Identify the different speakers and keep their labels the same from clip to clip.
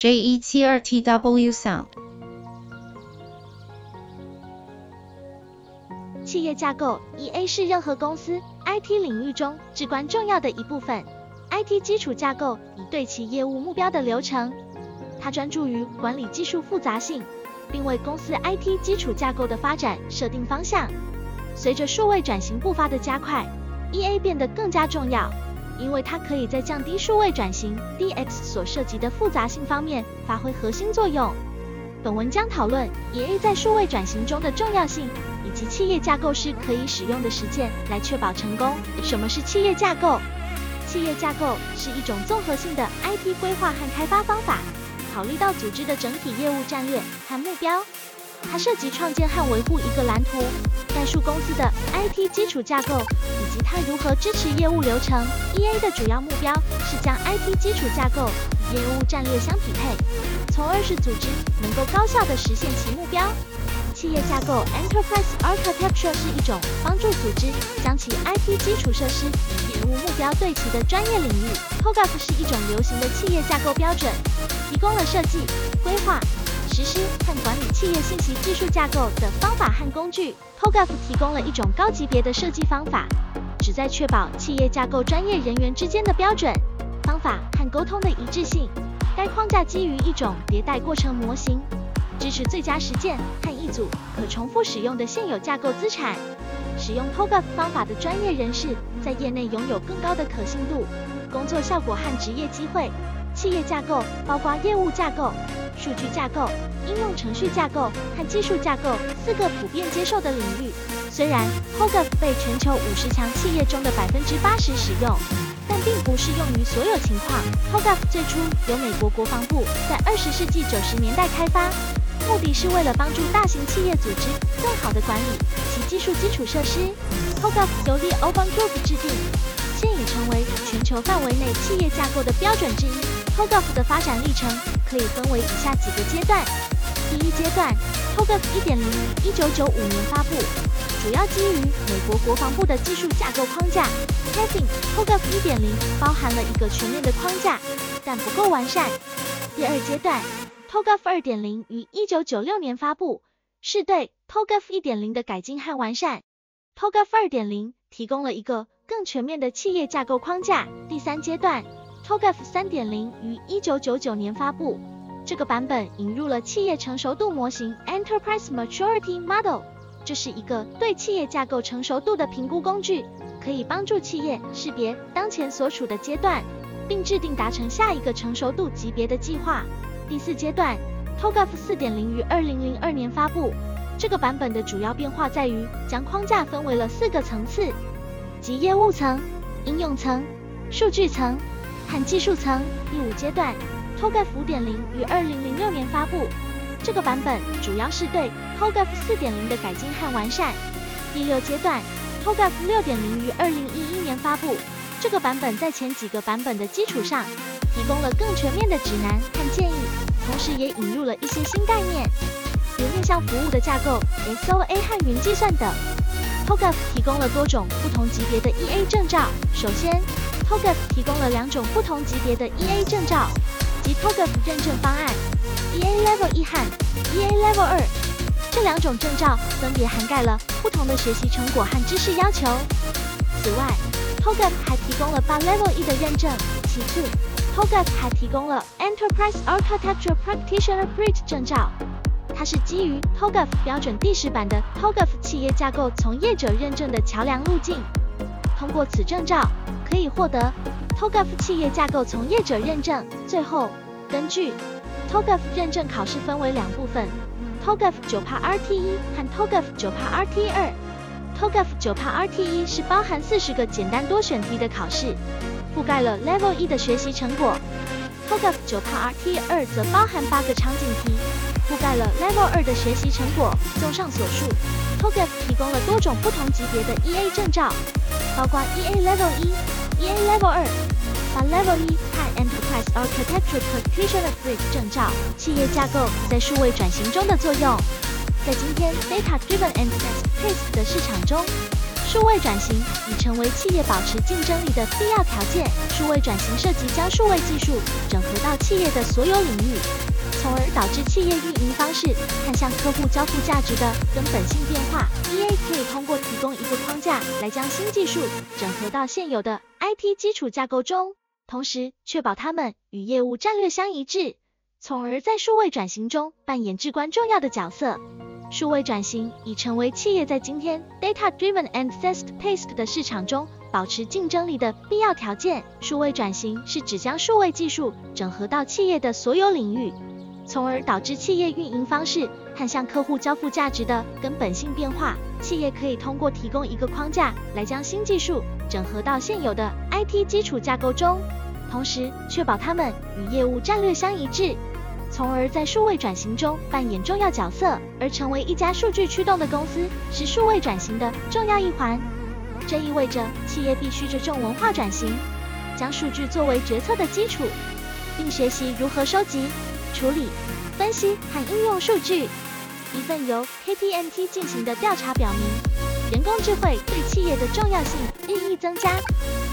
Speaker 1: JE 七二 TW Sound。
Speaker 2: 企业架构 EA 是任何公司 IT 领域中至关重要的一部分。IT 基础架构以对其业务目标的流程，它专注于管理技术复杂性，并为公司 IT 基础架构的发展设定方向。随着数位转型步伐的加快，EA 变得更加重要，因为它可以在降低数位转型 DX 所涉及的复杂性方面发挥核心作用。本文将讨论 EA 在数位转型中的重要性，以及企业架构师可以使用的实践来确保成功。什么是企业架构？企业架构是一种综合性的 IT 规划和开发方法，考虑到组织的整体业务战略和目标。它涉及创建和维护一个蓝图，概述公司的 IT 基础架构以及它如何支持业务流程。EA 的主要目标是将 IT 基础架构与业务战略相匹配，从而使组织能够高效地实现其目标。企业架构 Enterprise Architecture 是一种帮助组织将其 IT 基础设施与业务目标对齐的专业领域。TOGAF 是一种流行的企业架构标准，提供了设计、规划。实施和管理企业信息技术架构的方法和工具。TOGAF 提供了一种高级别的设计方法，旨在确保企业架构专业人员之间的标准、方法和沟通的一致性。该框架基于一种迭代过程模型，支持最佳实践和一组可重复使用的现有架构资产。使用 TOGAF 方法的专业人士在业内拥有更高的可信度、工作效果和职业机会。企业架构包括业务架构。数据架构、应用程序架构和技术架构四个普遍接受的领域。虽然 TOGAF 被全球五十强企业中的百分之八十使用，但并不适用于所有情况。TOGAF 最初由美国国防部在二十世纪九十年代开发，目的是为了帮助大型企业组织更好地管理其技术基础设施。TOGAF 由 The Open Group 制定，现已成为全球范围内企业架构的标准之一。TOGAF 的发展历程。可以分为以下几个阶段。第一阶段，TOGAF 1.0于1995年发布，主要基于美国国防部的技术架构框架。Testing TOGAF 1.0包含了一个全面的框架，但不够完善。第二阶段，TOGAF 2.0于1996年发布，是对 TOGAF 1.0的改进和完善。TOGAF 2.0提供了一个更全面的企业架构框架。第三阶段。TOGAF 3.0于1999年发布，这个版本引入了企业成熟度模型 Enterprise Maturity Model，这是一个对企业架构成熟度的评估工具，可以帮助企业识别当前所处的阶段，并制定达成下一个成熟度级别的计划。第四阶段，TOGAF 4.0于2002年发布，这个版本的主要变化在于将框架分为了四个层次，即业务层、应用层、数据层。和技术层第五阶段，TOGAF 5.0于2006年发布，这个版本主要是对 TOGAF 4.0的改进和完善。第六阶段，TOGAF 6.0于2011年发布，这个版本在前几个版本的基础上，提供了更全面的指南和建议，同时也引入了一些新概念，如面向服务的架构、SOA 和云计算等。TOGAF 提供了多种不同级别的 EA 证照，首先。TOGAF 提供了两种不同级别的 EA 证照，即 TOGAF 认证方案 EA Level 一和 EA Level 二。这两种证照分别涵盖了不同的学习成果和知识要求。此外，TOGAF 还提供了八 Level 一的认证。其次，TOGAF 还提供了 Enterprise Architecture Practitioner Print 证照，它是基于 TOGAF 标准第十版的 TOGAF 企业架构从业者认证的桥梁路径。通过此证照。可以获得 TOGAF 企业架构从业者认证。最后，根据 TOGAF 认证考试分为两部分：TOGAF 9帕 RT1 和 TOGAF 9帕 RT2。TOGAF 9帕 RT1 是包含四十个简单多选题的考试，覆盖了 Level 一的学习成果；TOGAF 9帕 RT2 则包含八个场景题，覆盖了 Level 二的学习成果。综上所述，TOGAF 提供了多种不同级别的 EA 证照，包括 EA Level 一。EA Level 二，把 Level 一和 Enterprise Architecture Practitioner Print 证照。企业架构在数位转型中的作用，在今天 Data Driven and Fast-paced 的市场中，数位转型已成为企业保持竞争力的必要条件。数位转型涉及将数位技术整合到企业的所有领域，从而导致企业运营方式看向客户交付价值的根本性变化。EA 可以通过提供一个框架来将新技术整合到现有的 IT 基础架构中，同时确保它们与业务战略相一致，从而在数位转型中扮演至关重要的角色。数位转型已成为企业在今天 data-driven and fast-paced 的市场中保持竞争力的必要条件。数位转型是指将数位技术整合到企业的所有领域，从而导致企业运营方式看向客户交付价值的根本性变化。企业可以通过提供一个框架来将新技术整合到现有的 IT 基础架构中，同时确保它们与业务战略相一致。从而在数位转型中扮演重要角色，而成为一家数据驱动的公司是数位转型的重要一环。这意味着企业必须着重文化转型，将数据作为决策的基础，并学习如何收集、处理、分析和应用数据。一份由 KPMG 进行的调查表明，人工智慧对企业的重要性日益增加，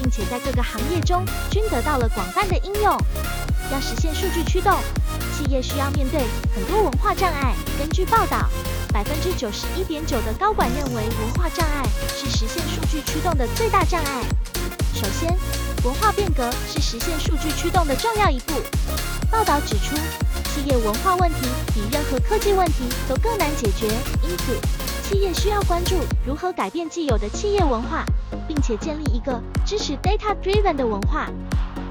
Speaker 2: 并且在各个行业中均得到了广泛的应用。要实现数据驱动。企业需要面对很多文化障碍。根据报道，百分之九十一点九的高管认为文化障碍是实现数据驱动的最大障碍。首先，文化变革是实现数据驱动的重要一步。报道指出，企业文化问题比任何科技问题都更难解决，因此企业需要关注如何改变既有的企业文化，并且建立一个支持 data-driven 的文化。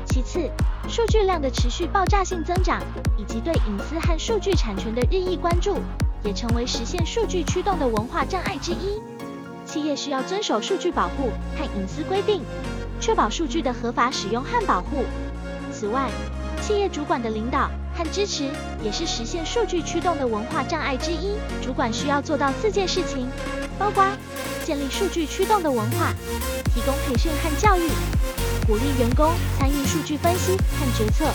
Speaker 2: 其次，数据量的持续爆炸性增长，以及对隐私和数据产权的日益关注，也成为实现数据驱动的文化障碍之一。企业需要遵守数据保护和隐私规定，确保数据的合法使用和保护。此外，企业主管的领导和支持也是实现数据驱动的文化障碍之一。主管需要做到四件事情，包括建立数据驱动的文化，提供培训和教育。鼓励员工参与数据分析和决策，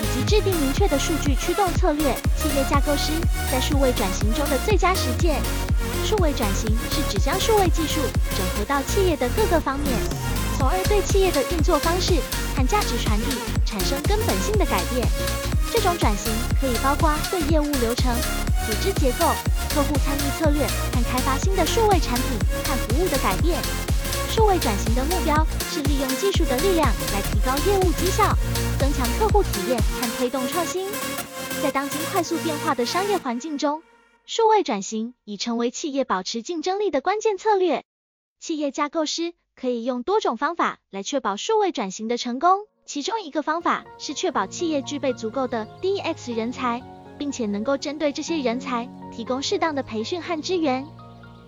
Speaker 2: 以及制定明确的数据驱动策略。企业架构师在数位转型中的最佳实践。数位转型是指将数位技术整合到企业的各个方面，从而对企业的运作方式和价值传递产生根本性的改变。这种转型可以包括对业务流程、组织结构、客户参与策略和开发新的数位产品和服务的改变。数位转型的目标是利用技术的力量来提高业务绩效、增强客户体验和推动创新。在当今快速变化的商业环境中，数位转型已成为企业保持竞争力的关键策略。企业架构师可以用多种方法来确保数位转型的成功，其中一个方法是确保企业具备足够的 DX 人才，并且能够针对这些人才提供适当的培训和支援。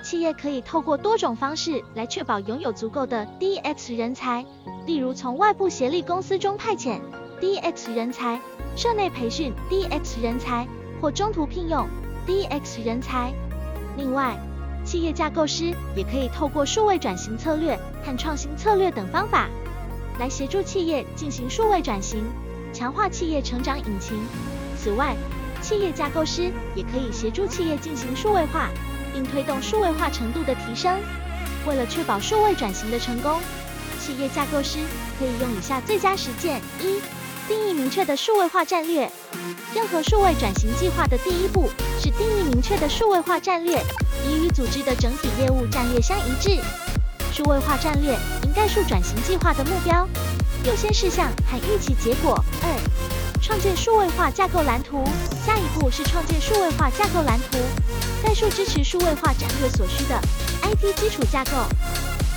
Speaker 2: 企业可以透过多种方式来确保拥有足够的 DX 人才，例如从外部协力公司中派遣 DX 人才、社内培训 DX 人才或中途聘用 DX 人才。另外，企业架构师也可以透过数位转型策略和创新策略等方法，来协助企业进行数位转型，强化企业成长引擎。此外，企业架构师也可以协助企业进行数位化。并推动数位化程度的提升。为了确保数位转型的成功，企业架构师可以用以下最佳实践：一、定义明确的数位化战略。任何数位转型计划的第一步是定义明确的数位化战略，以与组织的整体业务战略相一致。数位化战略应概述转型计划的目标、优先事项和预期结果。二、创建数位化架构蓝图。下一步是创建数位化架构蓝图。概述支持数位化战略所需的 IT 基础架构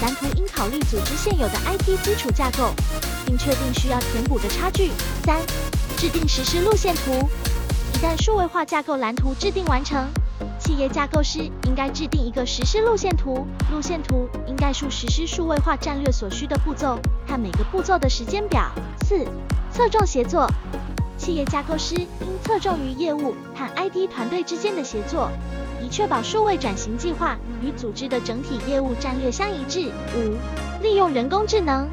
Speaker 2: 蓝图，应考虑组织现有的 IT 基础架构，并确定需要填补的差距。三、制定实施路线图。一旦数位化架构蓝图制定完成，企业架构师应该制定一个实施路线图。路线图应概述实施数位化战略所需的步骤和每个步骤的时间表。四、侧重协作。企业架构师应侧重于业务和 IT 团队之间的协作。以确保数位转型计划与组织的整体业务战略相一致。五、利用人工智能。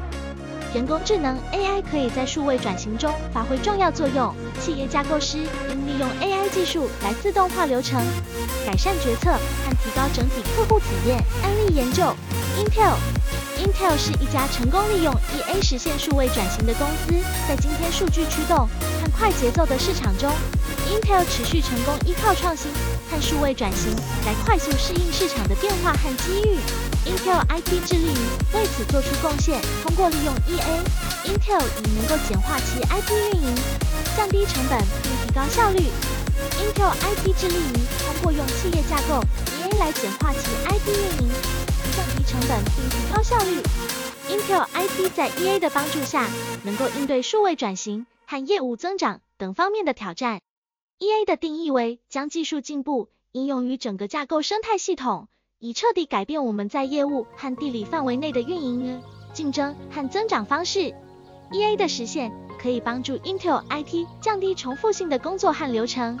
Speaker 2: 人工智能 AI 可以在数位转型中发挥重要作用。企业架构师应利用 AI 技术来自动化流程，改善决策和提高整体客户体验。案例研究：Intel。Intel 是一家成功利用 EA 实现数位转型的公司，在今天数据驱动和快节奏的市场中，Intel 持续成功依靠创新和数位转型来快速适应市场的变化和机遇。Intel IT 致力于为此做出贡献，通过利用 EA，Intel 已能够简化其 IT 运营，降低成本并提高效率。Intel IT 致力于通过用企业架构 EA 来简化其 IT 运营，降低成本并提高效率。Intel IT 在 EA 的帮助下，能够应对数位转型和业务增长等方面的挑战。EA 的定义为将技术进步应用于整个架构生态系统，以彻底改变我们在业务和地理范围内的运营、竞争和增长方式。EA 的实现可以帮助 Intel IT 降低重复性的工作和流程，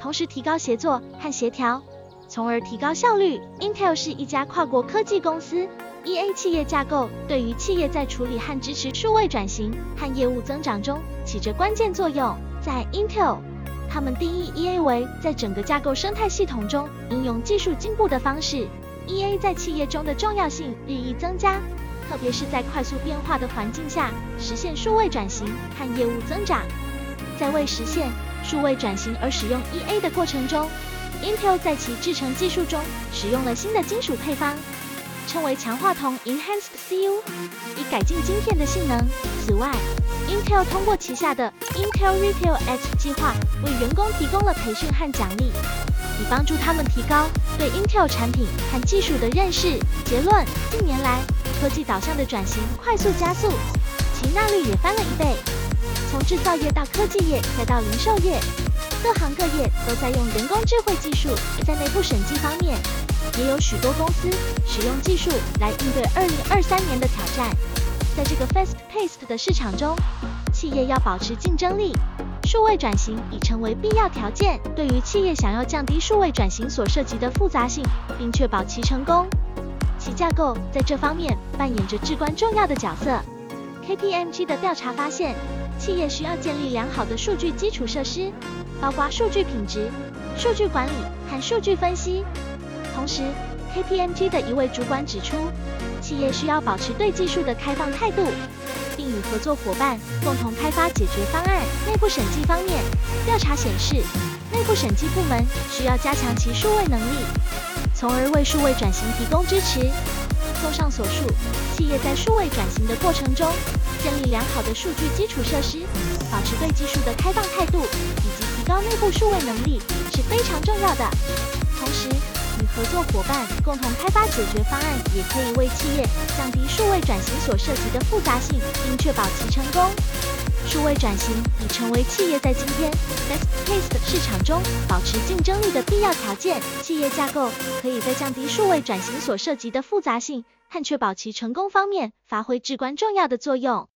Speaker 2: 同时提高协作和协调，从而提高效率。Intel 是一家跨国科技公司，EA 企业架构对于企业在处理和支持数位转型和业务增长中起着关键作用。在 Intel，他们定义 EA 为在整个架构生态系统中应用技术进步的方式。EA 在企业中的重要性日益增加。特别是在快速变化的环境下，实现数位转型和业务增长。在为实现数位转型而使用 EA 的过程中，Intel 在其制程技术中使用了新的金属配方，称为强化铜 （Enhanced CU），以改进晶片的性能。此外，Intel 通过旗下的 Intel Retail Edge 计划，为员工提供了培训和奖励，以帮助他们提高对 Intel 产品和技术的认识。结论：近年来，科技导向的转型快速加速，其纳率也翻了一倍。从制造业到科技业，再到零售业，各行各业都在用人工智慧技术。在内部审计方面，也有许多公司使用技术来应对2023年的挑战。在这个 fast-paced 的市场中，企业要保持竞争力，数位转型已成为必要条件。对于企业想要降低数位转型所涉及的复杂性，并确保其成功。其架构在这方面扮演着至关重要的角色。KPMG 的调查发现，企业需要建立良好的数据基础设施，包括数据品质、数据管理和数据分析。同时，KPMG 的一位主管指出，企业需要保持对技术的开放态度，并与合作伙伴共同开发解决方案。内部审计方面，调查显示，内部审计部门需要加强其数位能力。从而为数位转型提供支持。综上所述，企业在数位转型的过程中，建立良好的数据基础设施，保持对技术的开放态度，以及提高内部数位能力是非常重要的。同时，合作伙伴共同开发解决方案，也可以为企业降低数位转型所涉及的复杂性，并确保其成功。数位转型已成为企业在今天 fast-paced 市场中保持竞争力的必要条件。企业架构可以在降低数位转型所涉及的复杂性和确保其成功方面发挥至关重要的作用。